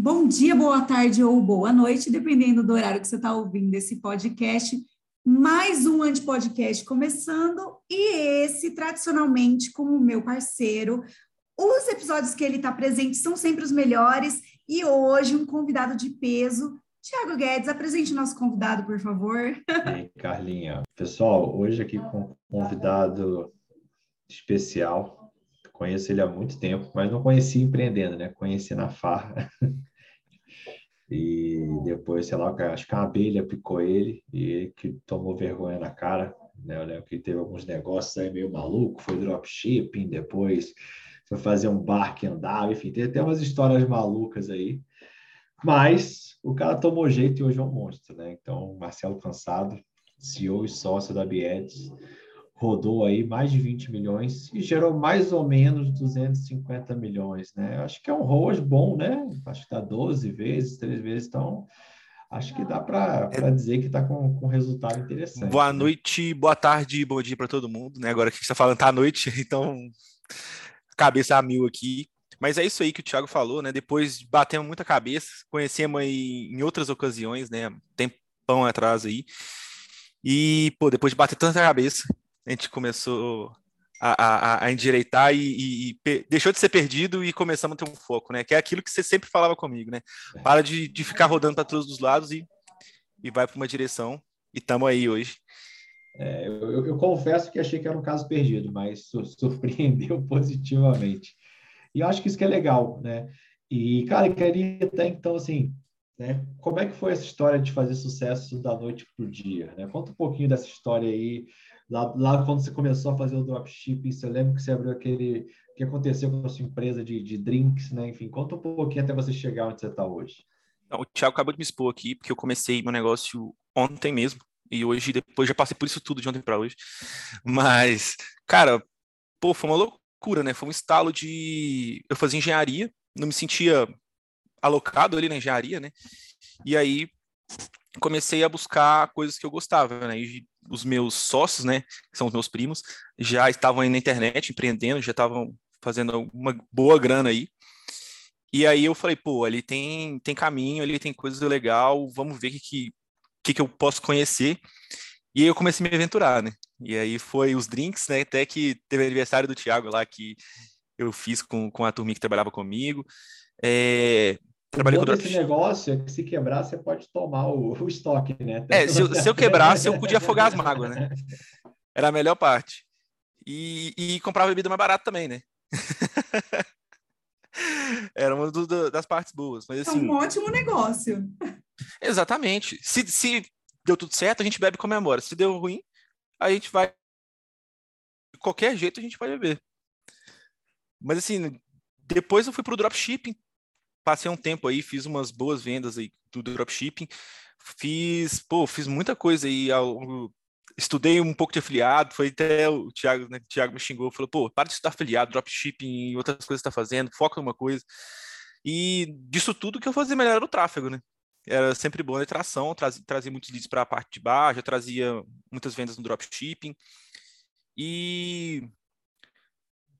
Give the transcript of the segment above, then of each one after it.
Bom dia, boa tarde ou boa noite, dependendo do horário que você está ouvindo esse podcast. Mais um Antipodcast começando, e esse, tradicionalmente, como o meu parceiro. Os episódios que ele está presente são sempre os melhores, e hoje um convidado de peso. Tiago Guedes, apresente o nosso convidado, por favor. E Carlinha. Pessoal, hoje aqui com um convidado especial. Conheço ele há muito tempo, mas não conheci empreendendo, né? Conheci na farra. E depois, sei lá, acho que a abelha picou ele e ele que tomou vergonha na cara. Né? Eu lembro que teve alguns negócios aí meio maluco, foi dropshipping, depois foi fazer um bar que andava, enfim, tem até umas histórias malucas aí. Mas o cara tomou jeito e hoje é um monstro, né? Então, Marcelo Cansado, CEO e sócio da Biedes, rodou aí mais de 20 milhões e gerou mais ou menos 250 milhões, né? Acho que é um ROAS bom, né? Acho que dá 12 vezes, 3 vezes, então acho que dá para é. dizer que está com, com resultado interessante. Boa né? noite, boa tarde, bom dia para todo mundo, né? Agora que a gente está falando tá à noite, então cabeça a mil aqui. Mas é isso aí que o Thiago falou, né? Depois batemos muita cabeça, conhecemos aí em outras ocasiões, né? Tempão atrás aí. E, pô, depois de bater tanta cabeça, a gente começou a, a, a endireitar e, e, e, deixou de ser perdido e começamos a ter um foco, né? Que é aquilo que você sempre falava comigo, né? É. Para de, de ficar rodando para todos os lados e, e vai para uma direção. E estamos aí hoje. É, eu, eu, confesso que achei que era um caso perdido, mas surpreendeu positivamente. E acho que isso que é legal, né? E, cara, eu queria até então, assim, né? Como é que foi essa história de fazer sucesso da noite para o dia? Né? Conta um pouquinho dessa história aí, Lá, lá quando você começou a fazer o dropshipping, você lembra que você abriu aquele... O que aconteceu com a sua empresa de, de drinks, né? Enfim, conta um pouquinho até você chegar onde você está hoje. O Thiago acabou de me expor aqui, porque eu comecei meu negócio ontem mesmo, e hoje, depois, já passei por isso tudo de ontem para hoje. Mas, cara, pô, foi uma loucura, né? Foi um estalo de. Eu fazia engenharia, não me sentia alocado ali na engenharia, né? E aí comecei a buscar coisas que eu gostava, né? E os meus sócios, né, que são os meus primos, já estavam aí na internet empreendendo, já estavam fazendo uma boa grana aí. E aí eu falei, pô, ali tem, tem caminho, ali tem coisa legal, vamos ver o que, que, que eu posso conhecer. E aí eu comecei a me aventurar, né? E aí foi os drinks, né? Até que teve aniversário do Thiago lá que eu fiz com, com a turminha que trabalhava comigo. É, Trabalhei com esse negócio é que se quebrar, você pode tomar o, o estoque, né? É, se eu, se eu quebrasse, eu podia afogar as mágoas, né? Era a melhor parte. E, e comprava bebida mais barata também, né? Era uma do, do, das partes boas. Mas, assim, é um ótimo negócio. Exatamente. Se, se deu tudo certo, a gente bebe e comemora. Se deu ruim, a gente vai. De qualquer jeito, a gente vai beber. Mas assim, depois eu fui pro dropshipping, passei um tempo aí, fiz umas boas vendas aí do dropshipping, fiz, pô, fiz muita coisa aí, ao, estudei um pouco de afiliado, foi até o Thiago, né, o Thiago me xingou, falou, pô, para de estudar afiliado, dropshipping e outras coisas que está fazendo, foca numa coisa. E disso tudo que eu fazia melhor era o tráfego, né? Era sempre boa a tração, trazia, trazia muitos leads para a parte de baixo, trazia muitas vendas no dropshipping. E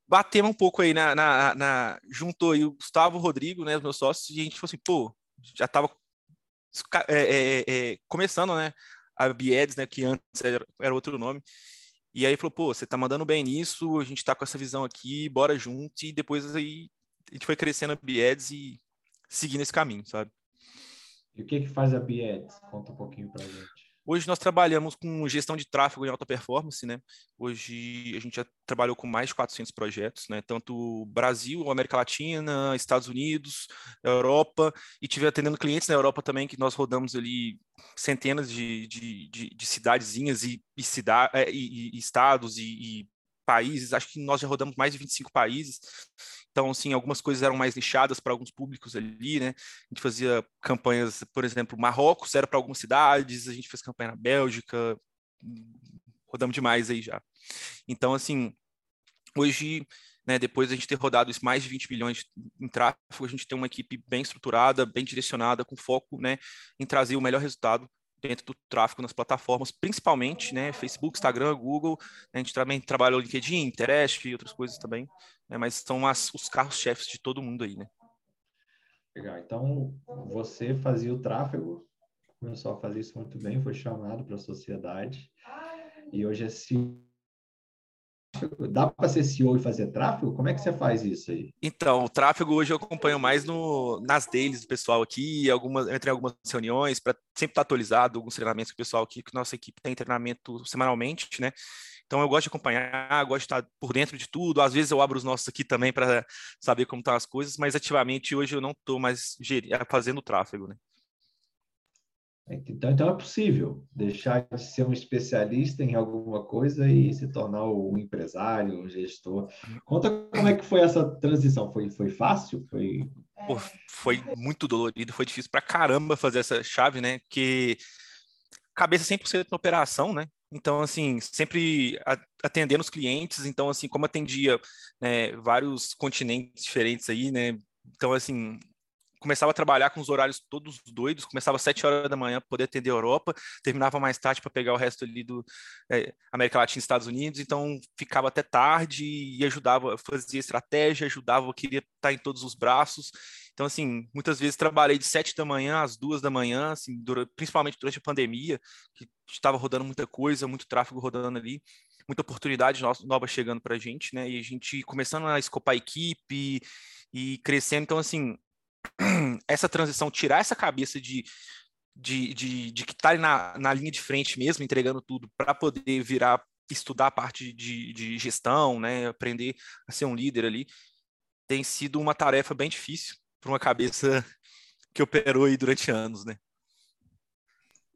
batemos um pouco aí na, na, na, juntou aí o Gustavo o Rodrigo, né, os meus sócios, e a gente falou assim, pô, já estava é, é, é, começando, né, a Biedes, né, que antes era, era, outro nome, e aí falou, pô, você tá mandando bem nisso, a gente tá com essa visão aqui, bora junto, e depois aí a gente foi crescendo a Biedes e seguindo esse caminho, sabe? E o que que faz a Biedes? Conta um pouquinho pra gente. Hoje nós trabalhamos com gestão de tráfego em alta performance, né? Hoje a gente já trabalhou com mais de 400 projetos, né? Tanto Brasil, América Latina, Estados Unidos, Europa, e tive atendendo clientes na Europa também, que nós rodamos ali centenas de, de, de, de cidadezinhas e, e, cida é, e, e estados e, e países, acho que nós já rodamos mais de 25 países. Então, assim, algumas coisas eram mais nichadas para alguns públicos ali, né? A gente fazia campanhas, por exemplo, Marrocos era para algumas cidades, a gente fez campanha na Bélgica, rodamos demais aí já. Então, assim, hoje, né, depois a gente ter rodado mais de 20 milhões em tráfego, a gente tem uma equipe bem estruturada, bem direcionada, com foco, né, em trazer o melhor resultado dentro do tráfego nas plataformas, principalmente, né, Facebook, Instagram, Google, a gente também trabalha o LinkedIn, Pinterest e outras coisas também, né, mas são as, os carros-chefes de todo mundo aí, né. Legal. Então, você fazia o tráfego, começou a fazer isso muito bem, foi chamado para a sociedade, e hoje é CEO. Dá para ser CEO e fazer tráfego? Como é que você faz isso aí? Então, o tráfego hoje eu acompanho mais no, nas dailies do pessoal aqui, algumas, entre algumas reuniões, para sempre estar atualizado, alguns treinamentos que o pessoal aqui, que nossa equipe tem treinamento semanalmente, né? Então eu gosto de acompanhar, gosto de estar por dentro de tudo. Às vezes eu abro os nossos aqui também para saber como estão as coisas, mas ativamente hoje eu não estou mais fazendo tráfego, né? Então, então é possível deixar de ser um especialista em alguma coisa e se tornar um empresário, um gestor. Conta como é que foi essa transição. Foi, foi fácil? Foi... Pô, foi muito dolorido, foi difícil para caramba fazer essa chave, né? Porque cabeça 100% na operação, né? Então, assim, sempre atendendo os clientes. Então, assim, como atendia né, vários continentes diferentes aí, né? Então, assim, começava a trabalhar com os horários todos doidos, começava às 7 horas da manhã para poder atender a Europa, terminava mais tarde para pegar o resto ali do é, América Latina e Estados Unidos, então ficava até tarde e ajudava, fazia estratégia, ajudava, queria estar em todos os braços. Então, assim, muitas vezes trabalhei de 7 da manhã às 2 da manhã, assim, durante, principalmente durante a pandemia, que estava rodando muita coisa, muito tráfego rodando ali, muita oportunidade nova chegando para a gente, né? E a gente começando a escopar a equipe e crescendo. Então, assim, essa transição, tirar essa cabeça de, de, de, de que está na, na linha de frente mesmo, entregando tudo, para poder virar, estudar a parte de, de gestão, né, aprender a ser um líder ali, tem sido uma tarefa bem difícil para uma cabeça que operou aí durante anos, né?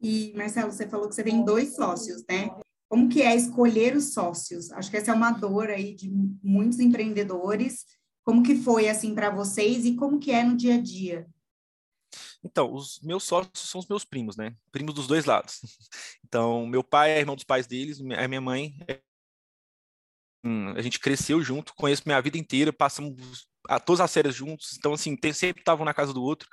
E, Marcelo, você falou que você tem dois sócios, né? Como que é escolher os sócios? Acho que essa é uma dor aí de muitos empreendedores como que foi assim para vocês e como que é no dia a dia? Então, os meus sócios são os meus primos, né? Primos dos dois lados. Então, meu pai é irmão dos pais deles, a minha mãe é... hum, a gente cresceu junto, conheço minha vida inteira, passamos a todas as séries juntos, então assim, sempre estavam na casa do outro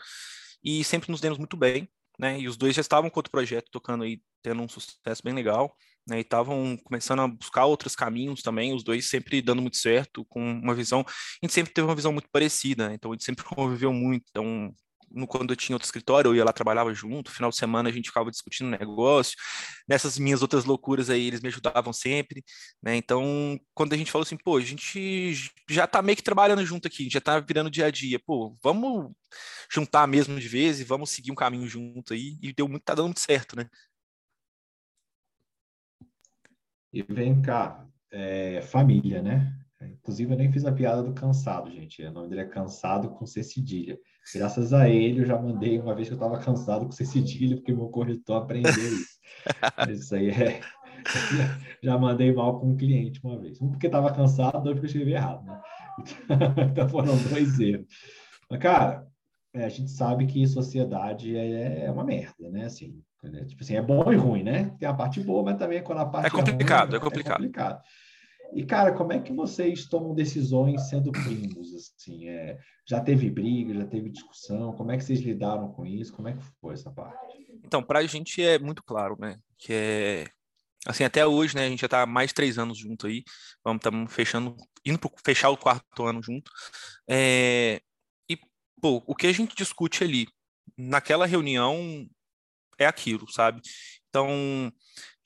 e sempre nos demos muito bem, né? E os dois já estavam com outro projeto tocando aí, tendo um sucesso bem legal né, e estavam começando a buscar outros caminhos também, os dois sempre dando muito certo, com uma visão, a gente sempre teve uma visão muito parecida, né, então a gente sempre conviveu muito, então no, quando eu tinha outro escritório, eu ia lá, trabalhava junto, final de semana a gente ficava discutindo negócio, nessas minhas outras loucuras aí, eles me ajudavam sempre, né, então quando a gente falou assim, pô, a gente já tá meio que trabalhando junto aqui, já tá virando dia a dia, pô, vamos juntar mesmo de vez e vamos seguir um caminho junto aí, e deu muito, tá dando muito certo, né. E vem cá, é, família, né? Inclusive, eu nem fiz a piada do cansado, gente. O nome dele é Cansado com C cedilha. Graças a ele, eu já mandei uma vez que eu estava cansado com C cedilha, porque meu corretor aprendeu isso. isso aí é. Já mandei mal com um cliente uma vez. Um porque estava cansado, dois porque eu escrevi errado, né? Então foram dois erros. Mas, cara, é, a gente sabe que sociedade é, é uma merda, né? Assim, né? Tipo assim, é bom e ruim, né? Tem a parte boa, mas também quando a parte é complicado, é, ruim, é complicado. É complicado. E, cara, como é que vocês tomam decisões sendo primos? Assim, é, já teve briga, já teve discussão? Como é que vocês lidaram com isso? Como é que foi essa parte? Então, para a gente é muito claro, né? Que é assim até hoje, né? A gente já está mais três anos junto aí. Vamos estamos fechando, indo para fechar o quarto ano junto. É, e pô, o que a gente discute ali naquela reunião é aquilo, sabe? Então,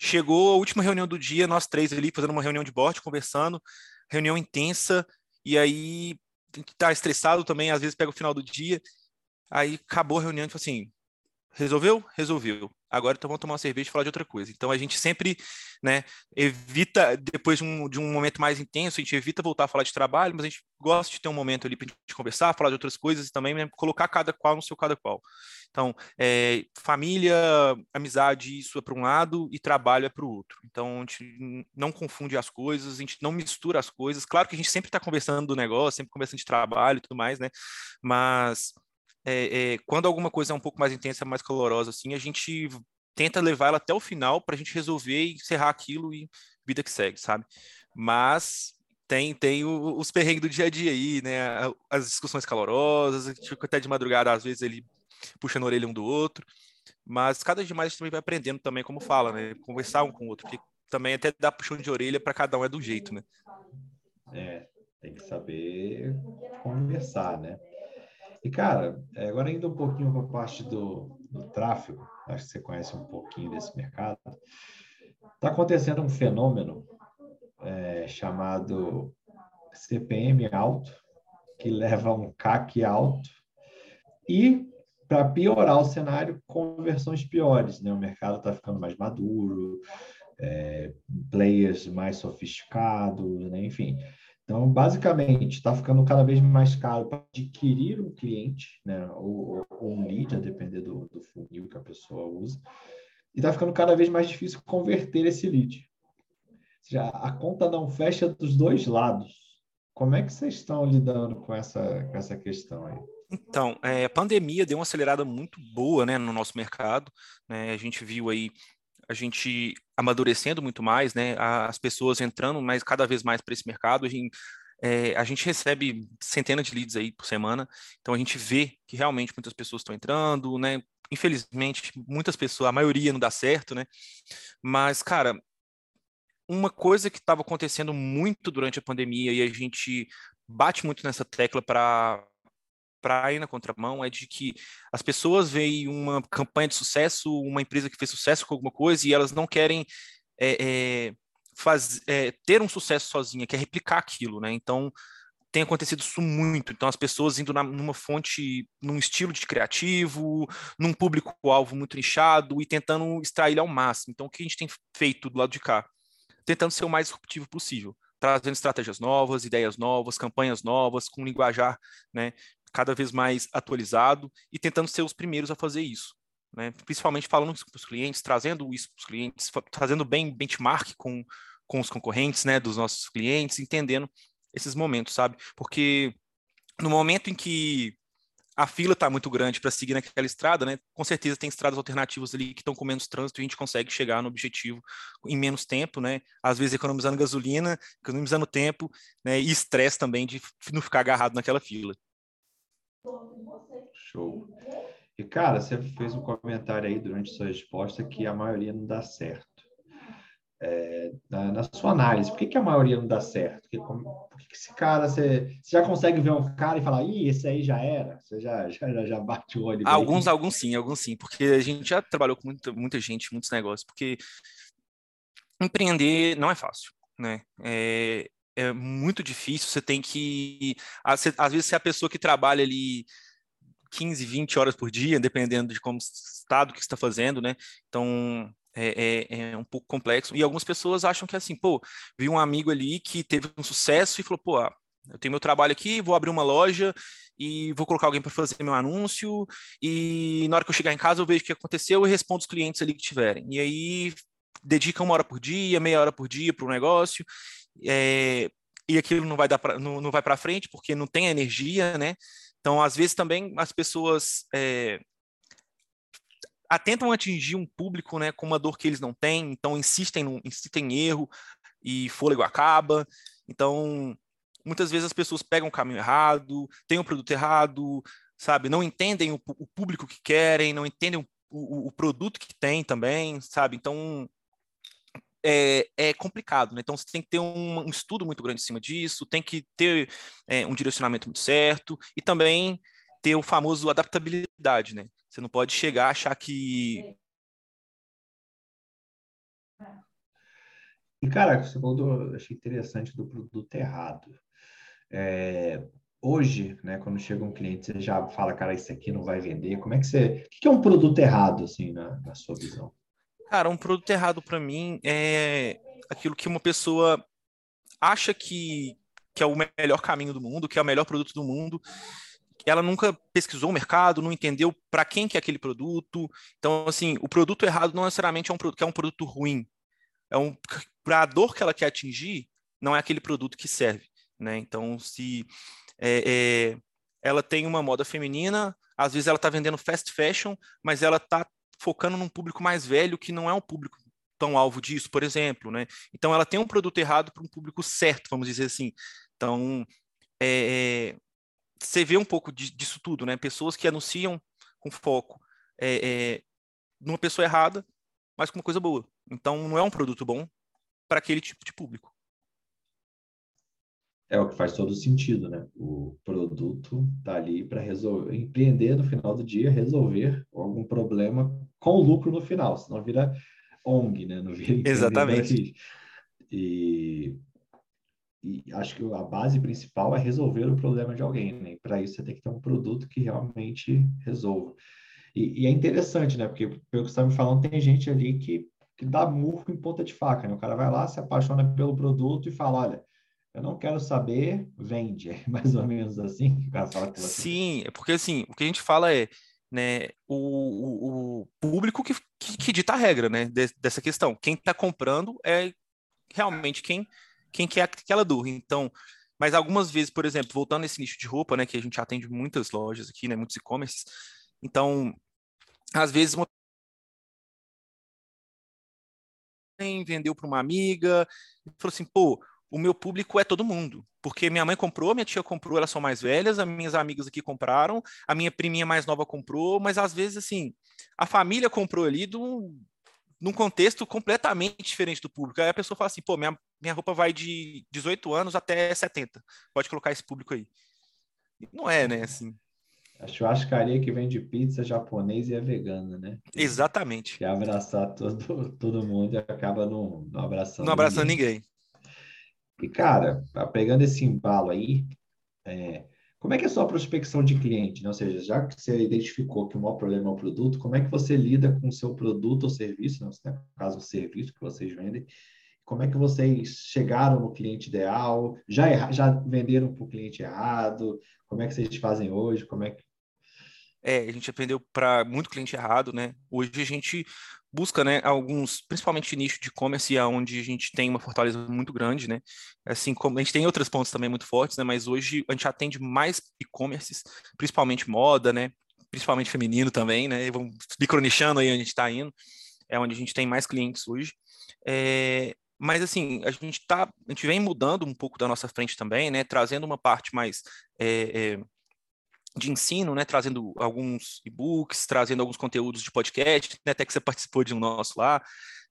chegou a última reunião do dia, nós três ali fazendo uma reunião de board, conversando, reunião intensa, e aí tá estressado também, às vezes pega o final do dia, aí acabou a reunião e falou assim, resolveu? Resolveu agora então vamos tomar uma cerveja e falar de outra coisa. Então a gente sempre, né, evita, depois de um, de um momento mais intenso, a gente evita voltar a falar de trabalho, mas a gente gosta de ter um momento ali para gente conversar, falar de outras coisas e também né, colocar cada qual no seu cada qual. Então, é, família, amizade, isso é para um lado e trabalho é para o outro. Então, a gente não confunde as coisas, a gente não mistura as coisas. Claro que a gente sempre está conversando do negócio, sempre conversando de trabalho e tudo mais, né? Mas é, é, quando alguma coisa é um pouco mais intensa, mais calorosa, assim, a gente tenta levar ela até o final para a gente resolver e encerrar aquilo e vida que segue, sabe? Mas tem, tem os perrengues do dia a dia aí, né? As discussões calorosas, a gente fica até de madrugada, às vezes, ele puxando a orelha um do outro. Mas cada dia mais a gente também vai aprendendo também, como fala, né? Conversar um com o outro, que também até dá puxão de orelha para cada um é do jeito, né? É, tem que saber conversar, né? E, cara, é, agora indo um pouquinho para a parte do, do tráfego, acho que você conhece um pouquinho desse mercado, está acontecendo um fenômeno é, chamado CPM alto, que leva a um CAC alto, e para piorar o cenário, conversões piores. Né? O mercado está ficando mais maduro, é, players mais sofisticados, né? enfim. Então, basicamente, está ficando cada vez mais caro para adquirir um cliente, né? ou, ou um lead, a depender do, do funil que a pessoa usa, e está ficando cada vez mais difícil converter esse lead. Ou seja, a conta não fecha dos dois lados. Como é que vocês estão lidando com essa, com essa questão aí? Então, é, a pandemia deu uma acelerada muito boa né, no nosso mercado. Né? A gente viu aí a gente amadurecendo muito mais, né? As pessoas entrando mais cada vez mais para esse mercado. A gente, é, a gente recebe centenas de leads aí por semana, então a gente vê que realmente muitas pessoas estão entrando, né? Infelizmente, muitas pessoas, a maioria não dá certo, né? Mas, cara, uma coisa que estava acontecendo muito durante a pandemia e a gente bate muito nessa tecla para para ir na contramão é de que as pessoas veem uma campanha de sucesso, uma empresa que fez sucesso com alguma coisa e elas não querem é, é, faz, é, ter um sucesso sozinha, quer replicar aquilo, né? Então tem acontecido isso muito. Então as pessoas indo na, numa fonte, num estilo de criativo, num público-alvo muito nichado e tentando extrair ao máximo. Então o que a gente tem feito do lado de cá? Tentando ser o mais disruptivo possível trazendo estratégias novas, ideias novas, campanhas novas, com linguajar né, cada vez mais atualizado e tentando ser os primeiros a fazer isso. Né? Principalmente falando com os clientes, trazendo isso para os clientes, fazendo bem benchmark com, com os concorrentes né, dos nossos clientes, entendendo esses momentos, sabe? Porque no momento em que a fila está muito grande para seguir naquela estrada, né? Com certeza tem estradas alternativas ali que estão com menos trânsito e a gente consegue chegar no objetivo em menos tempo, né? Às vezes economizando gasolina, economizando tempo, né? E estresse também de não ficar agarrado naquela fila. Show. E, cara, você fez um comentário aí durante sua resposta que a maioria não dá certo. É, na, na, sua análise, por que, que a maioria não dá certo? Porque, como, por que, que esse cara, você, você, já consegue ver um cara e falar, ih, esse aí já era? Você já, já, já bate o olho. Alguns, alguns sim, alguns sim, porque a gente já trabalhou com muita, muita gente, muitos negócios, porque empreender não é fácil, né? É, é muito difícil, você tem que. Às vezes, você é a pessoa que trabalha ali 15, 20 horas por dia, dependendo de como estado que está fazendo, né? Então é, é, é, um pouco complexo. E algumas pessoas acham que é assim, pô, vi um amigo ali que teve um sucesso e falou, pô, ah, eu tenho meu trabalho aqui, vou abrir uma loja e vou colocar alguém para fazer meu anúncio e na hora que eu chegar em casa eu vejo o que aconteceu e respondo os clientes ali que tiverem. E aí dedica uma hora por dia, meia hora por dia para o negócio é, e aquilo não vai dar pra, não, não vai para frente porque não tem energia, né? Então, às vezes também as pessoas é, atentam atingir um público, né, com uma dor que eles não têm, então insistem, insistem em erro e fôlego acaba. Então, muitas vezes as pessoas pegam o caminho errado, têm o produto errado, sabe? Não entendem o, o público que querem, não entendem o, o, o produto que tem também, sabe? Então, é, é, complicado, né? Então você tem que ter um, um, estudo muito grande em cima disso, tem que ter é, um direcionamento muito certo e também ter o famoso adaptabilidade, né? Você não pode chegar a achar que. E, cara, você falou do, achei interessante do produto errado. É, hoje, né, quando chega um cliente, você já fala, cara, isso aqui não vai vender. Como é que você. O que é um produto errado, assim, na, na sua visão? Cara, um produto errado para mim é aquilo que uma pessoa acha que, que é o melhor caminho do mundo, que é o melhor produto do mundo. Ela nunca pesquisou o mercado, não entendeu para quem que é aquele produto. Então, assim, o produto errado não necessariamente é um produto que é um produto ruim. É um para a dor que ela quer atingir, não é aquele produto que serve, né? Então, se é, é, ela tem uma moda feminina, às vezes ela está vendendo fast fashion, mas ela está focando num público mais velho que não é um público tão alvo disso, por exemplo, né? Então ela tem um produto errado para um público certo, vamos dizer assim. Então é, é, você vê um pouco disso tudo, né? Pessoas que anunciam com foco é, é, numa pessoa errada, mas com uma coisa boa. Então não é um produto bom para aquele tipo de público. É o que faz todo sentido, né? O produto está ali para resolver, empreender no final do dia, resolver algum problema com lucro no final, senão vira ONG, né? Não vira Exatamente. E, e acho que a base principal é resolver o problema de alguém, né? Para isso você tem que ter um produto que realmente resolva. E, e é interessante, né? Porque pelo que você está me falando, tem gente ali que, que dá murro em ponta de faca, né? O cara vai lá, se apaixona pelo produto e fala, olha eu não quero saber, vende. É mais ou menos assim que o fala com você. Sim, é porque assim, o que a gente fala é, né, o, o público que, que, que, dita a regra, né, dessa questão. Quem está comprando é realmente quem, quem quer aquela dor. Então, mas algumas vezes, por exemplo, voltando nesse nicho de roupa, né, que a gente atende muitas lojas aqui, né, muitos e-commerces, então, às vezes uma vendeu para uma amiga, falou assim, pô, o meu público é todo mundo. Porque minha mãe comprou, minha tia comprou, elas são mais velhas, as minhas amigas aqui compraram, a minha priminha mais nova comprou, mas às vezes, assim, a família comprou ali do, num contexto completamente diferente do público. Aí a pessoa fala assim, pô, minha, minha roupa vai de 18 anos até 70. Pode colocar esse público aí. Não é, né, assim. A churrascaria que vende pizza japonês e é vegana, né? Exatamente. Quer abraçar todo, todo mundo e acaba não, não abraçando Não abraçando ninguém. ninguém. E, cara, tá pegando esse embalo aí, é, como é que é a sua prospecção de cliente? Né? Ou seja, já que você identificou que o maior problema é o produto, como é que você lida com o seu produto ou serviço, né? no caso, o serviço que vocês vendem, como é que vocês chegaram no cliente ideal? Já, já venderam para o cliente errado? Como é que vocês fazem hoje? Como é que é, a gente aprendeu para muito cliente errado, né? Hoje a gente busca, né, alguns, principalmente nicho de e-commerce, onde a gente tem uma fortaleza muito grande, né? Assim como a gente tem outros pontos também muito fortes, né? Mas hoje a gente atende mais e-commerces, principalmente moda, né? Principalmente feminino também, né? Vamos micronichando aí onde a gente está indo, é onde a gente tem mais clientes hoje. É, mas assim, a gente tá, a gente vem mudando um pouco da nossa frente também, né? Trazendo uma parte mais é, é, de ensino, né, trazendo alguns e-books, trazendo alguns conteúdos de podcast, né, até que você participou de um nosso lá,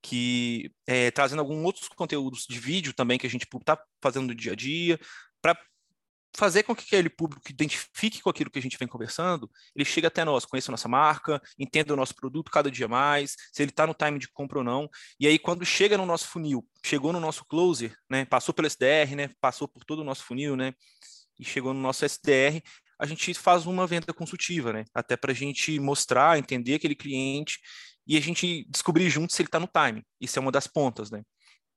que é, trazendo alguns outros conteúdos de vídeo também que a gente está fazendo no dia a dia, para fazer com que aquele público identifique com aquilo que a gente vem conversando, ele chega até nós, conheça a nossa marca, entenda o nosso produto cada dia mais, se ele está no time de compra ou não, e aí quando chega no nosso funil, chegou no nosso closer, né, passou pelo SDR, né, passou por todo o nosso funil, né, e chegou no nosso SDR, a gente faz uma venda consultiva, né? Até para a gente mostrar, entender aquele cliente e a gente descobrir junto se ele está no time. Isso é uma das pontas, né?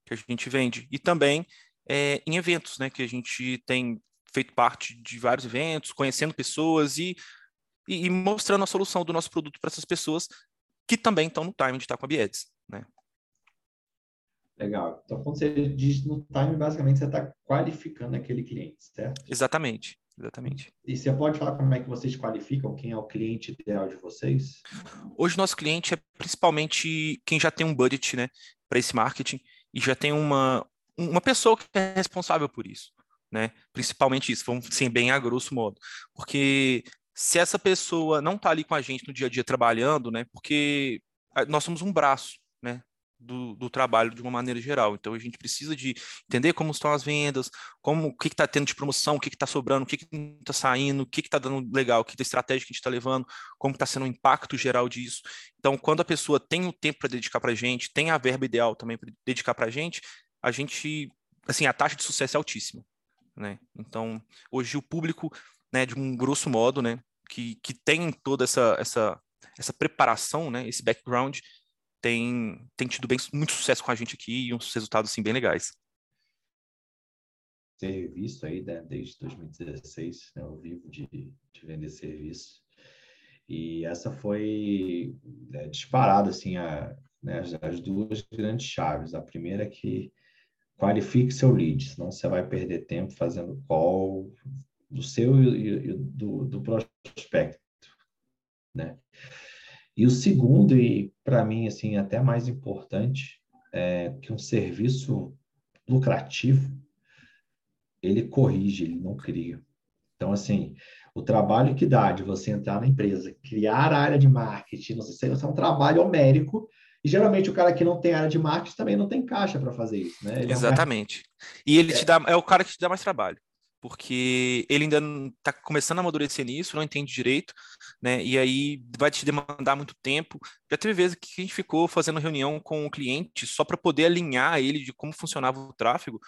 Que a gente vende. E também é, em eventos, né? Que a gente tem feito parte de vários eventos, conhecendo pessoas e, e, e mostrando a solução do nosso produto para essas pessoas que também estão no time de estar com a Biedes, né? Legal. Então, quando você diz no time, basicamente você está qualificando aquele cliente, certo? Exatamente. Exatamente. E você pode falar como é que vocês qualificam quem é o cliente ideal de vocês? Hoje, nosso cliente é principalmente quem já tem um budget né, para esse marketing e já tem uma, uma pessoa que é responsável por isso. Né? Principalmente isso, vamos ser bem a grosso modo. Porque se essa pessoa não está ali com a gente no dia a dia trabalhando, né? Porque nós somos um braço, né? Do, do, trabalho de uma maneira geral. Então a gente precisa de entender como estão as vendas, como o que está tendo de promoção, o que está sobrando, o que está saindo, o que está dando legal, o que da estratégia que a gente está levando, como está sendo o impacto geral disso. Então, quando a pessoa tem o tempo para dedicar para a gente, tem a verba ideal também para dedicar para a gente, a gente, assim, a taxa de sucesso é altíssima. Né? Então, hoje o público, né, de um grosso modo, né, que, que tem toda essa, essa, essa preparação, né, esse background, tem, tem tido bem, muito sucesso com a gente aqui e uns resultados assim, bem legais. Serviço aí, né, desde 2016, né, eu vivo de, de vender serviço. E essa foi né, disparada, assim, a, né, as, as, duas grandes chaves. A primeira é que qualifique seu lead, senão você vai perder tempo fazendo call do seu e, e do, do prospecto, né? E o segundo, e para mim, assim, até mais importante, é que um serviço lucrativo, ele corrige, ele não cria. Então, assim, o trabalho que dá de você entrar na empresa, criar a área de marketing, não sei se é um trabalho homérico, e geralmente o cara que não tem área de marketing também não tem caixa para fazer isso, né? Ele Exatamente. É um. E ele é. te dá, é o cara que te dá mais trabalho. Porque ele ainda está começando a amadurecer nisso, não entende direito, né? E aí vai te demandar muito tempo. Já teve vezes que a gente ficou fazendo reunião com o cliente só para poder alinhar ele de como funcionava o tráfego.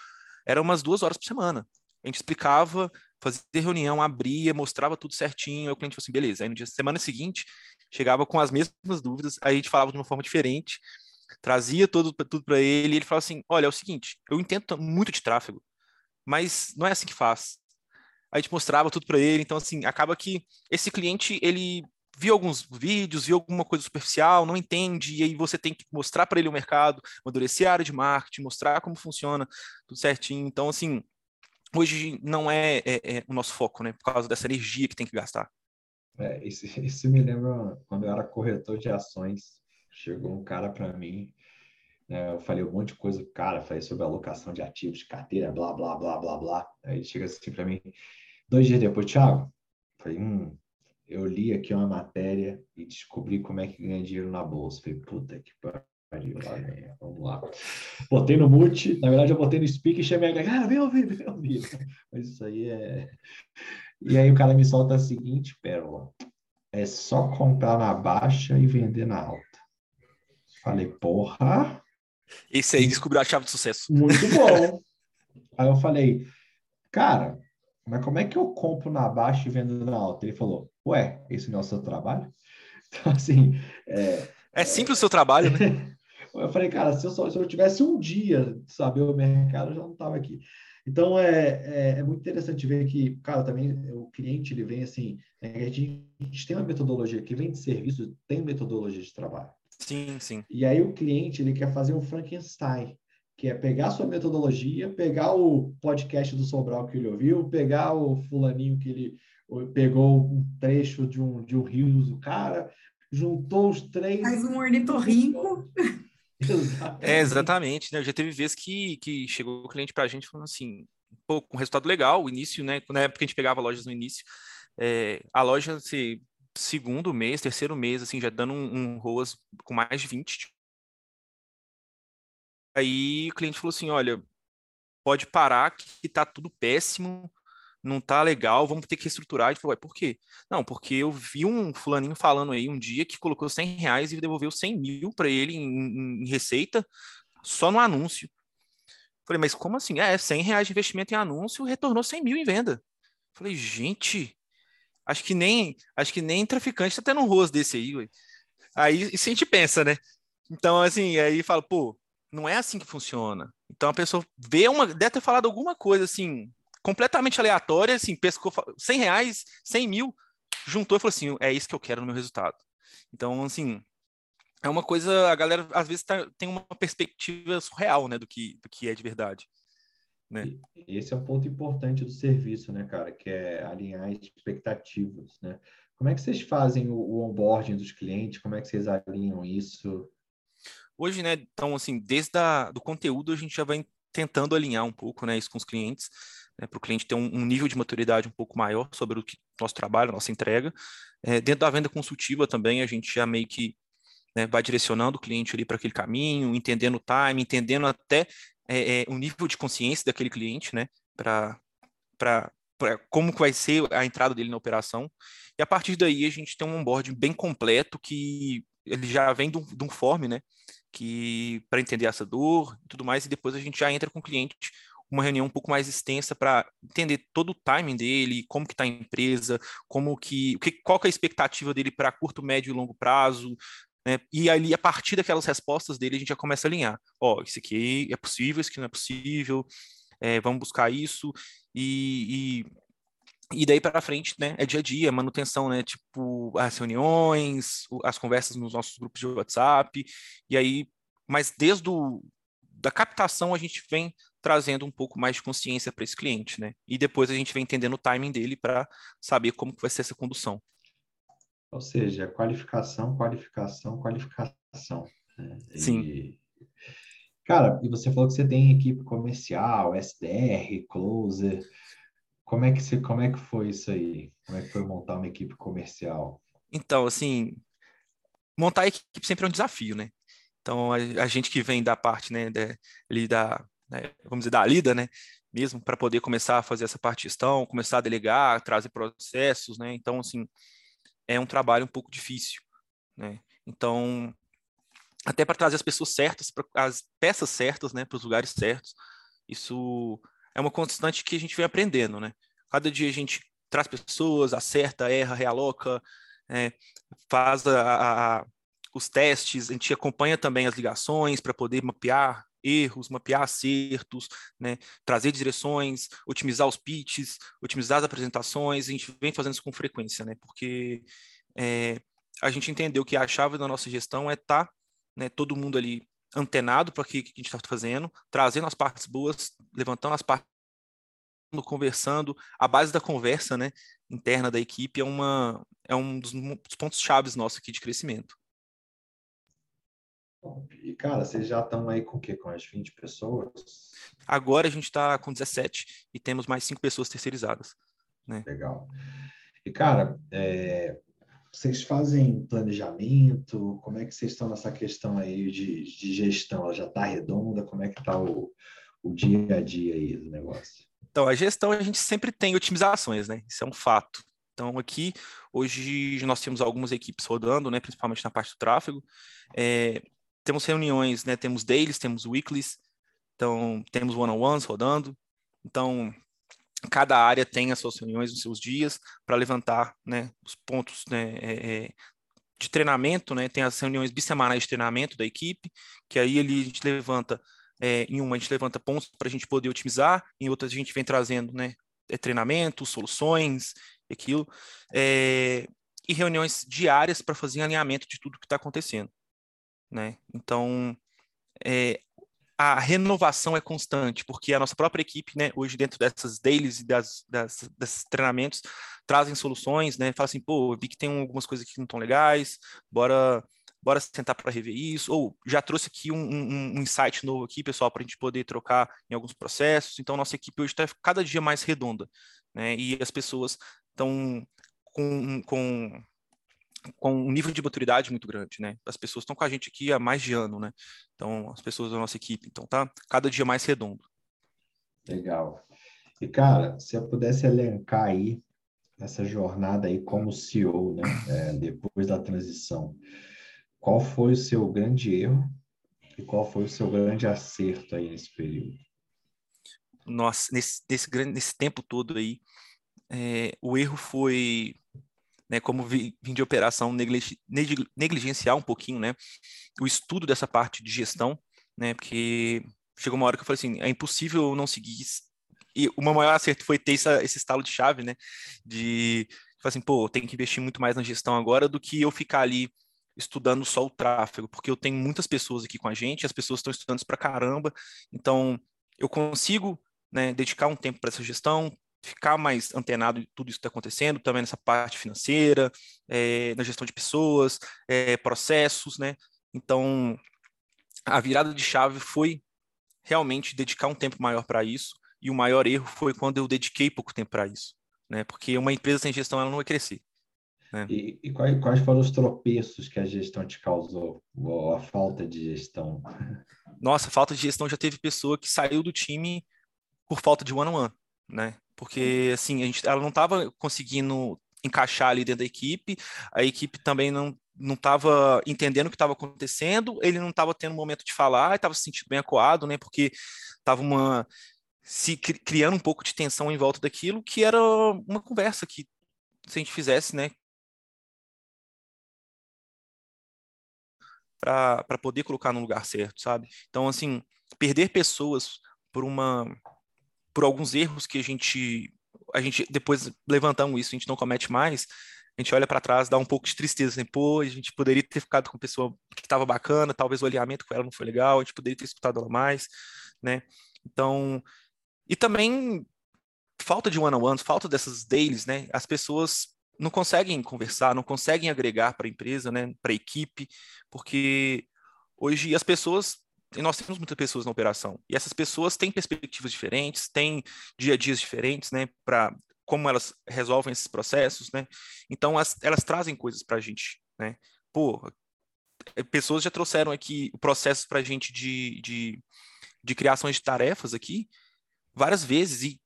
Era umas duas horas por semana. A gente explicava, fazia reunião, abria, mostrava tudo certinho. Aí o cliente falou assim, beleza. Aí no dia semana seguinte chegava com as mesmas dúvidas, aí a gente falava de uma forma diferente, trazia tudo, tudo para ele, e ele falava assim: olha, é o seguinte, eu entendo muito de tráfego, mas não é assim que faz. A gente mostrava tudo para ele, então assim, acaba que esse cliente, ele viu alguns vídeos, viu alguma coisa superficial, não entende, e aí você tem que mostrar para ele o mercado, amadurecer a área de marketing, mostrar como funciona tudo certinho. Então, assim, hoje não é, é, é o nosso foco, né? Por causa dessa energia que tem que gastar. É, isso, isso me lembra quando eu era corretor de ações. Chegou um cara para mim, né, eu falei um monte de coisa cara, falei sobre alocação de ativos, carteira, blá, blá, blá, blá, blá. Aí chega assim para mim, dois dias depois, Thiago, falei, hum, eu li aqui uma matéria e descobri como é que ganha dinheiro na bolsa. Falei, puta que pariu, lá vem, vamos lá. Botei no mute, na verdade eu botei no speak e chamei a galera, vem ouvir, vem ouvir. Mas isso aí é... E aí o cara me solta a seguinte pérola, é só comprar na baixa e vender na alta. Falei, porra. Esse aí descobriu a chave do sucesso. Muito bom. aí eu falei, cara, mas como é que eu compro na baixa e vendo na alta? Ele falou, ué, esse não é o seu trabalho? Então, assim. É, é simples o seu trabalho, né? eu falei, cara, se eu, só, se eu tivesse um dia de saber o mercado, eu já não estava aqui. Então, é, é, é, muito interessante ver que, cara, também o cliente, ele vem assim, né, a, gente, a gente tem uma metodologia, que vem de serviço, tem metodologia de trabalho. Sim, sim. E aí o cliente, ele quer fazer um Frankenstein, que é pegar a sua metodologia, pegar o podcast do Sobral que ele ouviu, pegar o fulaninho que ele pegou um trecho de um, de um rio do cara, juntou os três... Faz um ornitorrinco. É, exatamente, né? Já teve vezes que, que chegou o cliente para a gente falando assim, pô, com resultado legal, o início, né? Na época a gente pegava lojas no início, é, a loja, assim, segundo mês, terceiro mês, assim, já dando um, um ROAS com mais de 20. Aí o cliente falou assim, olha, pode parar que tá tudo péssimo, não tá legal, vamos ter que reestruturar. Ele falou, por quê? Não, porque eu vi um fulaninho falando aí um dia que colocou 100 reais e devolveu 100 mil para ele em, em, receita só no anúncio. Falei, mas como assim? É, 100 reais de investimento em anúncio retornou 100 mil em venda. Falei, gente, acho que nem acho que nem traficante tá tendo um rosto desse aí. Ué. Aí isso a gente pensa, né? Então, assim, aí fala, pô, não é assim que funciona. Então a pessoa vê uma, deve ter falado alguma coisa assim, completamente aleatória, assim, pescou 100 reais, 100 mil, juntou e falou assim, é isso que eu quero no meu resultado. Então, assim, é uma coisa, a galera às vezes tá, tem uma perspectiva surreal, né, do que, do que é de verdade. Né? Esse é um ponto importante do serviço, né, cara, que é alinhar expectativas, né? Como é que vocês fazem o, o onboarding dos clientes? Como é que vocês alinham isso? Hoje, né, então, assim, desde a, do conteúdo a gente já vai tentando alinhar um pouco, né, isso com os clientes né, para o cliente ter um, um, nível de maturidade um pouco maior sobre o que nosso trabalho, nossa entrega. É, dentro da venda consultiva também, a gente já meio que né, vai direcionando o cliente ali para aquele caminho, entendendo o time, entendendo até é, é, o nível de consciência daquele cliente, né, para como vai ser a entrada dele na operação. E a partir daí a gente tem um onboarding bem completo que ele já vem de um, de um form, né, que para entender essa dor e tudo mais, e depois a gente já entra com o cliente uma reunião um pouco mais extensa para entender todo o timing dele, como que está a empresa, como que, que qual que é a expectativa dele para curto, médio e longo prazo, né? E ali, a partir daquelas respostas dele, a gente já começa a alinhar. Ó, oh, isso aqui é possível, isso aqui não é possível, é, vamos buscar isso, e, e, e daí para frente, né, é dia a dia, manutenção, né, tipo, as reuniões, as conversas nos nossos grupos de WhatsApp, e aí, mas desde o, da captação a gente vem trazendo um pouco mais de consciência para esse cliente, né? E depois a gente vem entendendo o timing dele para saber como que vai ser essa condução. Ou seja, qualificação, qualificação, qualificação. Né? Sim. E, cara, e você falou que você tem equipe comercial, SDR, closer. Como é que você, como é que foi isso aí? Como é que foi montar uma equipe comercial? Então, assim, montar a equipe sempre é um desafio, né? Então, a, a gente que vem da parte, né, de, ali da, né, vamos dizer, da lida, né, mesmo para poder começar a fazer essa parte de gestão, começar a delegar, trazer processos, né? Então, assim, é um trabalho um pouco difícil, né? Então, até para trazer as pessoas certas, as peças certas, né, para os lugares certos, isso é uma constante que a gente vem aprendendo, né? Cada dia a gente traz pessoas, acerta, erra, realoca, é, faz a, a, os testes, a gente acompanha também as ligações para poder mapear erros, mapear acertos, né, trazer direções, otimizar os pitches, otimizar as apresentações, a gente vem fazendo isso com frequência, né, porque é, a gente entendeu que a chave da nossa gestão é estar tá, né, todo mundo ali antenado para o que, que a gente está fazendo, trazendo as partes boas, levantando as partes conversando, a base da conversa, né, interna da equipe é uma é um dos, pontos chaves nossos aqui de crescimento. E, cara, vocês já estão aí com o quê? Com as 20 pessoas? Agora a gente está com 17 e temos mais cinco pessoas terceirizadas. Né? Legal. E, cara, é, vocês fazem planejamento? Como é que vocês estão nessa questão aí de, de gestão? Ela já está redonda? Como é que está o, o dia a dia aí do negócio? Então, a gestão a gente sempre tem otimizações, né? Isso é um fato. Então, aqui, hoje nós temos algumas equipes rodando, né? Principalmente na parte do tráfego. É, temos reuniões, né? Temos dailies, temos weeklies, então temos one-on-ones rodando. Então, cada área tem as suas reuniões nos seus dias para levantar, né? Os pontos, né? É, é, de treinamento, né? Tem as reuniões bissemanais de treinamento da equipe, que aí ali a gente levanta, é, em uma a gente levanta pontos para a gente poder otimizar, em outras a gente vem trazendo, né? É, treinamento, soluções, aquilo, é, e reuniões diárias para fazer alinhamento de tudo que está acontecendo né? Então, é, a renovação é constante, porque a nossa própria equipe, né, hoje dentro dessas dailies e das, das, desses treinamentos, trazem soluções, né, fala assim, pô, vi que tem algumas coisas aqui que não estão legais, bora bora sentar para rever isso, ou já trouxe aqui um, um, um insight novo aqui, pessoal, para a gente poder trocar em alguns processos, então nossa equipe hoje está cada dia mais redonda, né, e as pessoas estão com, com com um nível de maturidade muito grande, né? As pessoas estão com a gente aqui há mais de ano, né? Então, as pessoas da nossa equipe, então tá cada dia mais redondo. Legal. E cara, se eu pudesse elencar aí essa jornada aí como CEO, né? É, depois da transição, qual foi o seu grande erro e qual foi o seu grande acerto aí nesse período? Nossa, nesse, nesse, nesse tempo todo aí, é, o erro foi né, como vim de operação negligenciar um pouquinho, né, o estudo dessa parte de gestão, né, porque chegou uma hora que eu falei assim, é impossível não seguir e o meu maior acerto foi ter essa, esse estalo de chave, né, de falar assim, pô, tem que investir muito mais na gestão agora do que eu ficar ali estudando só o tráfego, porque eu tenho muitas pessoas aqui com a gente, as pessoas estão estudando isso pra caramba, então eu consigo né, dedicar um tempo para essa gestão, ficar mais antenado em tudo isso que está acontecendo, também nessa parte financeira, é, na gestão de pessoas, é, processos, né? Então, a virada de chave foi realmente dedicar um tempo maior para isso, e o maior erro foi quando eu dediquei pouco tempo para isso, né? Porque uma empresa sem gestão, ela não vai crescer. Né? E, e quais, quais, foram os tropeços que a gestão te causou, ou a falta de gestão? Nossa, falta de gestão já teve pessoa que saiu do time por falta de one-on-one, -on -one, né? Porque assim, a gente, ela não estava conseguindo encaixar ali dentro da equipe, a equipe também não não estava entendendo o que estava acontecendo, ele não estava tendo momento de falar, estava se sentindo bem acuado, né? Porque estava uma se criando um pouco de tensão em volta daquilo, que era uma conversa que se a gente fizesse, né, para poder colocar no lugar certo, sabe? Então, assim, perder pessoas por uma por alguns erros que a gente a gente depois levantamos isso, a gente não comete mais, a gente olha para trás, dá um pouco de tristeza, assim, pô, a gente poderia ter ficado com pessoa que estava bacana, talvez o alinhamento com ela não foi legal, a gente poderia ter escutado ela mais, né? Então, e também falta de one-on-ones, falta dessas dailies, né? As pessoas não conseguem conversar, não conseguem agregar para a empresa, né, para a equipe, porque hoje as pessoas e nós temos muitas pessoas na operação. E essas pessoas têm perspectivas diferentes, têm dia a dias diferentes, né? Para como elas resolvem esses processos, né? Então, as, elas trazem coisas para a gente, né? Pô, é, pessoas já trouxeram aqui processos para a gente de, de, de criações de tarefas aqui, várias vezes e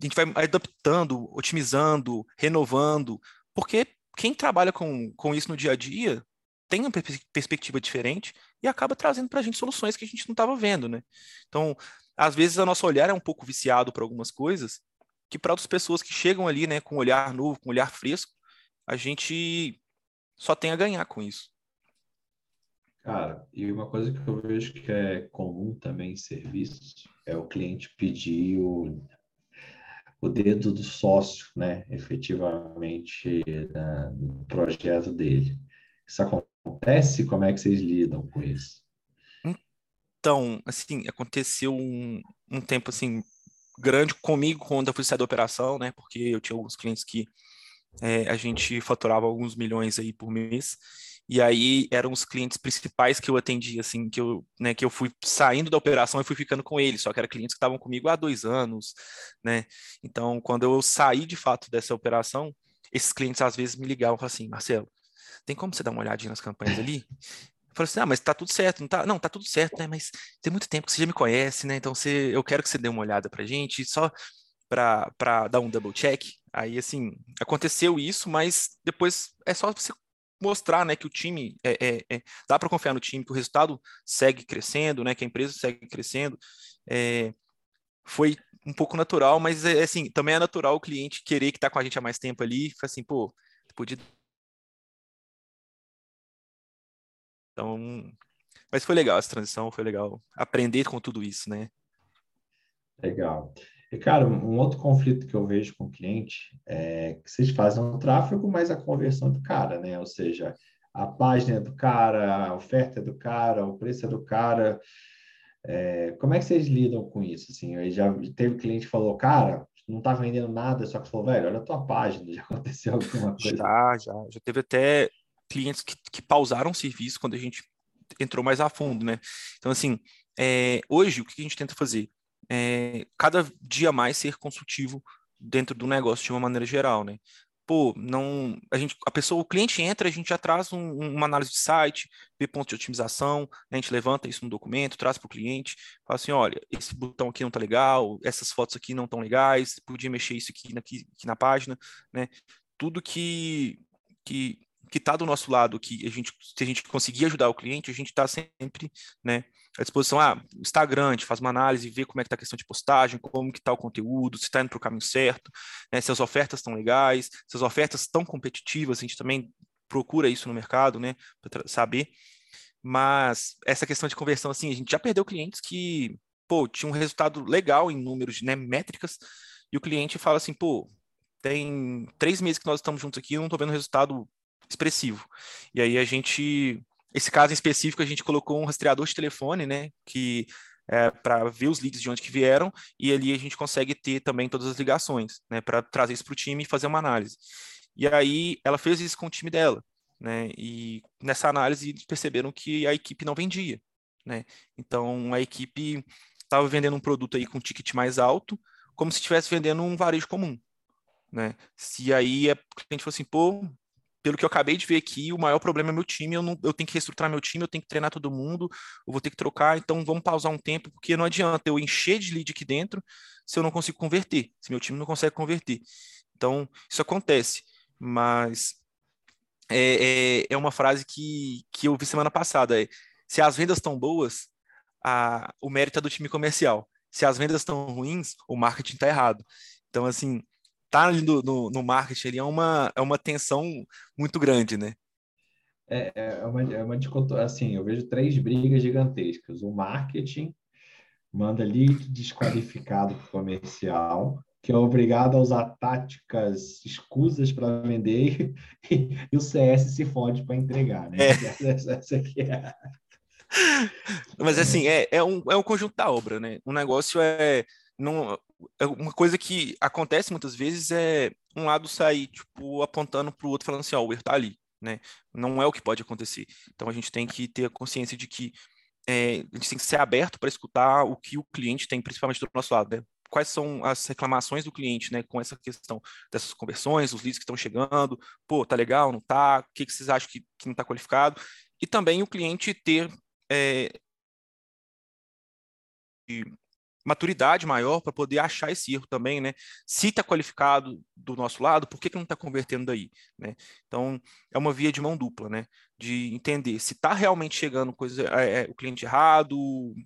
a gente vai adaptando, otimizando, renovando, porque quem trabalha com, com isso no dia a dia tem uma perspectiva diferente e acaba trazendo para a gente soluções que a gente não estava vendo, né? Então, às vezes, o nosso olhar é um pouco viciado para algumas coisas, que para outras pessoas que chegam ali, né, com um olhar novo, com um olhar fresco, a gente só tem a ganhar com isso. Cara, e uma coisa que eu vejo que é comum também em serviços é o cliente pedir o, o dedo do sócio, né, efetivamente, no projeto dele. Isso acontece? Como é que vocês lidam com isso? Então, assim, aconteceu um, um tempo, assim, grande comigo quando eu fui sair da operação, né, porque eu tinha alguns clientes que é, a gente faturava alguns milhões aí por mês, e aí eram os clientes principais que eu atendia, assim, que eu, né, que eu fui saindo da operação e fui ficando com eles, só que eram clientes que estavam comigo há dois anos, né? Então, quando eu saí de fato dessa operação, esses clientes às vezes me ligavam e falavam assim, Marcelo, tem como você dar uma olhadinha nas campanhas ali? Falei assim, ah, mas tá tudo certo, não tá? Não, tá tudo certo, né? Mas tem muito tempo que você já me conhece, né? Então você, eu quero que você dê uma olhada pra gente, só para dar um double check. Aí, assim, aconteceu isso, mas depois é só você mostrar né, que o time é, é, é dá para confiar no time, que o resultado segue crescendo, né, que a empresa segue crescendo. É, foi um pouco natural, mas é, assim, também é natural o cliente querer que está com a gente há mais tempo ali, assim, pô, podia. Então, mas foi legal essa transição, foi legal aprender com tudo isso, né? Legal. E, cara, um outro conflito que eu vejo com o cliente é que vocês fazem o tráfego, mas a conversão é do cara, né? Ou seja, a página é do cara, a oferta é do cara, o preço é do cara. É, como é que vocês lidam com isso? Assim, aí já teve cliente que falou, cara, não tá vendendo nada, só que falou, velho, olha a tua página, já aconteceu alguma coisa? Já, já. Já teve até clientes que, que pausaram o serviço quando a gente entrou mais a fundo, né? Então, assim, é, hoje, o que a gente tenta fazer? é, cada dia mais ser consultivo dentro do negócio de uma maneira geral, né? Pô, não, a gente, a pessoa, o cliente entra, a gente já traz um, uma análise de site, vê pontos de otimização, né? a gente levanta isso no documento, traz para o cliente, fala assim, olha, esse botão aqui não tá legal, essas fotos aqui não estão legais, podia mexer isso aqui, aqui, aqui na página, né? Tudo que que que está do nosso lado, que a gente, se a gente conseguir ajudar o cliente, a gente está sempre, né, à disposição. Ah, Instagram, a gente faz uma análise, vê como é que está a questão de postagem, como que está o conteúdo, se está indo para o caminho certo, né, se as ofertas estão legais, se as ofertas estão competitivas, a gente também procura isso no mercado, né, para saber. Mas essa questão de conversão, assim, a gente já perdeu clientes que, pô, tinha um resultado legal em números, né, métricas, e o cliente fala assim, pô, tem três meses que nós estamos juntos aqui, eu não estou vendo resultado expressivo. E aí a gente, esse caso em específico, a gente colocou um rastreador de telefone, né, que é, para ver os leads de onde que vieram, e ali a gente consegue ter também todas as ligações, né, para trazer isso para o time e fazer uma análise. E aí ela fez isso com o time dela, né, e nessa análise eles perceberam que a equipe não vendia, né, então a equipe estava vendendo um produto aí com ticket mais alto, como se estivesse vendendo um varejo comum, né, se aí a cliente falou assim, pô, pelo que eu acabei de ver aqui, o maior problema é meu time, eu, não, eu tenho que reestruturar meu time, eu tenho que treinar todo mundo, eu vou ter que trocar, então vamos pausar um tempo, porque não adianta eu encher de lead aqui dentro se eu não consigo converter, se meu time não consegue converter. Então, isso acontece, mas é, é, é uma frase que, que eu vi semana passada, é, se as vendas estão boas, a, o mérito é do time comercial. Se as vendas estão ruins, o marketing está errado. Então, assim, tá no, no, no marketing ali é uma, é uma tensão muito grande, né? É, é uma, é uma assim, eu vejo três brigas gigantescas. O marketing manda lead desqualificado para o comercial, que é obrigado a usar táticas escusas para vender e, e, o CS se fode para entregar, né? É. Essa, essa aqui é... Mas assim, é, é, um, é um conjunto da obra, né? O negócio é não, é uma coisa que acontece muitas vezes é um lado sair, tipo, apontando para o outro, falando assim, ó, o erro tá ali, né? Não é o que pode acontecer. Então a gente tem que ter a consciência de que é, a gente tem que ser aberto para escutar o que o cliente tem, principalmente do nosso lado, né? Quais são as reclamações do cliente, né, com essa questão dessas conversões, os leads que estão chegando, pô, tá legal, não tá, o que, que vocês acham que, que não está qualificado, e também o cliente ter é, maturidade maior para poder achar esse erro também, né? Se está qualificado do nosso lado, por que, que não está convertendo daí? Né? Então, é uma via de mão dupla, né? De entender se está realmente chegando coisa, é, é, o cliente errado,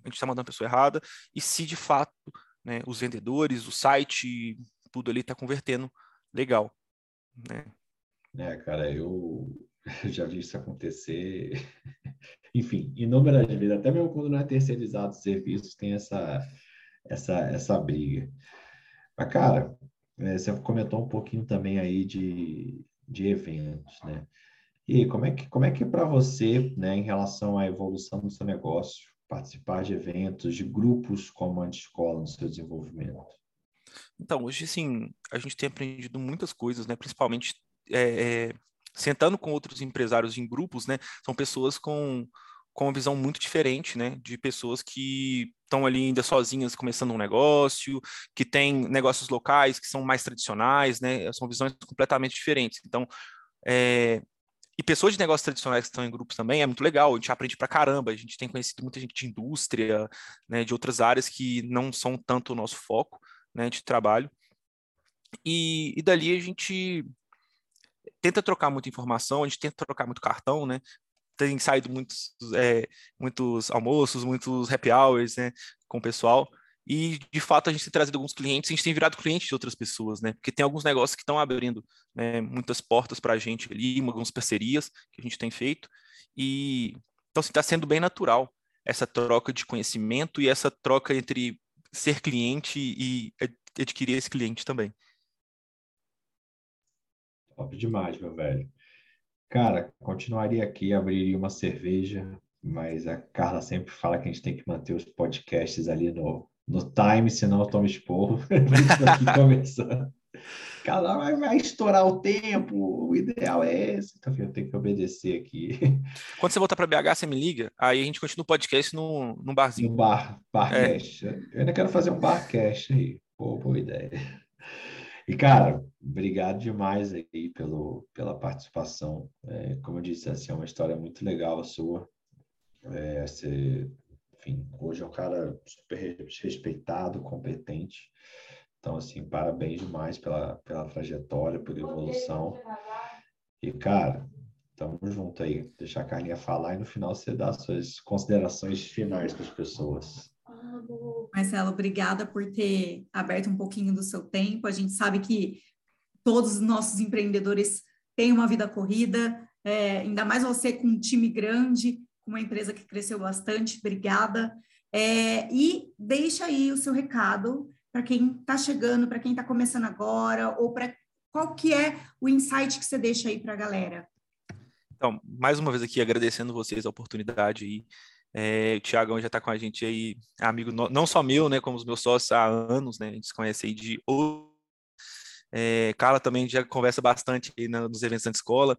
a gente está mandando a pessoa errada, e se de fato né, os vendedores, o site, tudo ali está convertendo legal. Né? É, cara, eu já vi isso acontecer. Enfim, inúmeras vezes, até mesmo quando não é terceirizado o serviço, tem essa essa, essa briga. Mas, cara, é, você comentou um pouquinho também aí de, de eventos, né? E como é que, como é que é para você, né, em relação à evolução do seu negócio, participar de eventos, de grupos como a escola no seu desenvolvimento? Então, hoje, sim, a gente tem aprendido muitas coisas, né? Principalmente é, é, sentando com outros empresários em grupos, né? São pessoas com com uma visão muito diferente, né, de pessoas que estão ali ainda sozinhas começando um negócio, que têm negócios locais que são mais tradicionais, né, são visões completamente diferentes. Então, é... e pessoas de negócios tradicionais que estão em grupos também é muito legal, a gente aprende pra caramba, a gente tem conhecido muita gente de indústria, né, de outras áreas que não são tanto o nosso foco, né, de trabalho. E, e dali a gente tenta trocar muita informação, a gente tenta trocar muito cartão, né? Tem saído muitos, é, muitos almoços, muitos happy hours né, com o pessoal. E, de fato, a gente tem trazido alguns clientes, a gente tem virado cliente de outras pessoas, né? Porque tem alguns negócios que estão abrindo né, muitas portas para a gente ali, algumas parcerias que a gente tem feito. E, então, está assim, sendo bem natural essa troca de conhecimento e essa troca entre ser cliente e adquirir esse cliente também. Top demais, meu velho. Cara, continuaria aqui, abriria uma cerveja, mas a Carla sempre fala que a gente tem que manter os podcasts ali no, no time, senão eu tomo esporro. aqui conversando. Carla vai, vai estourar o tempo, o ideal é esse. Então, eu tenho que obedecer aqui. Quando você voltar para BH, você me liga, aí a gente continua o podcast no, no barzinho. No bar, barcast. É. Eu ainda quero fazer um barcast aí. Pô, boa ideia. E, cara, obrigado demais aí pelo, pela participação. É, como eu disse, assim, é uma história muito legal a sua. É, você, enfim, hoje é um cara super respeitado, competente. Então, assim, parabéns demais pela, pela trajetória, pela evolução. E, cara, tamo junto aí. Deixar a Carlinha falar e no final você dá suas considerações finais para as pessoas. Marcelo, obrigada por ter aberto um pouquinho do seu tempo. A gente sabe que todos os nossos empreendedores têm uma vida corrida, é, ainda mais você com um time grande, com uma empresa que cresceu bastante. Obrigada. É, e deixa aí o seu recado para quem está chegando, para quem está começando agora, ou para qual que é o insight que você deixa aí para a galera. Então, mais uma vez aqui agradecendo vocês a oportunidade aí é, o Tiagão já está com a gente aí, amigo não só meu, né, como os meus sócios há anos, né, a gente se conhece aí de é, Carla também já conversa bastante aí nos eventos da escola.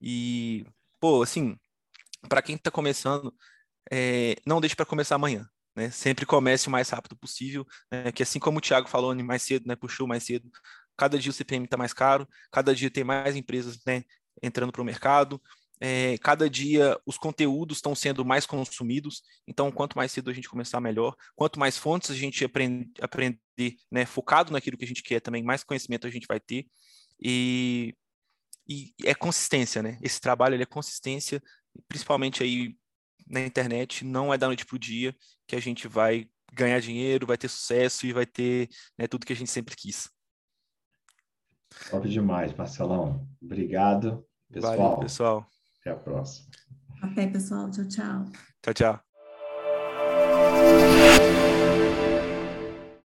E, pô, assim, para quem está começando, é, não deixe para começar amanhã. Né? Sempre comece o mais rápido possível, né? que assim como o Thiago falou mais cedo, né? puxou mais cedo, cada dia o CPM está mais caro, cada dia tem mais empresas né? entrando para o mercado, é, cada dia os conteúdos estão sendo mais consumidos, então quanto mais cedo a gente começar, melhor. Quanto mais fontes a gente aprende, aprender, né, focado naquilo que a gente quer também, mais conhecimento a gente vai ter. E, e é consistência, né? Esse trabalho é consistência, principalmente aí na internet, não é da noite para o dia que a gente vai ganhar dinheiro, vai ter sucesso e vai ter né, tudo que a gente sempre quis. Top demais, Marcelão. Obrigado, pessoal. Valeu, pessoal. Até a próxima. Até, pessoal. Tchau, tchau. Tchau, tchau.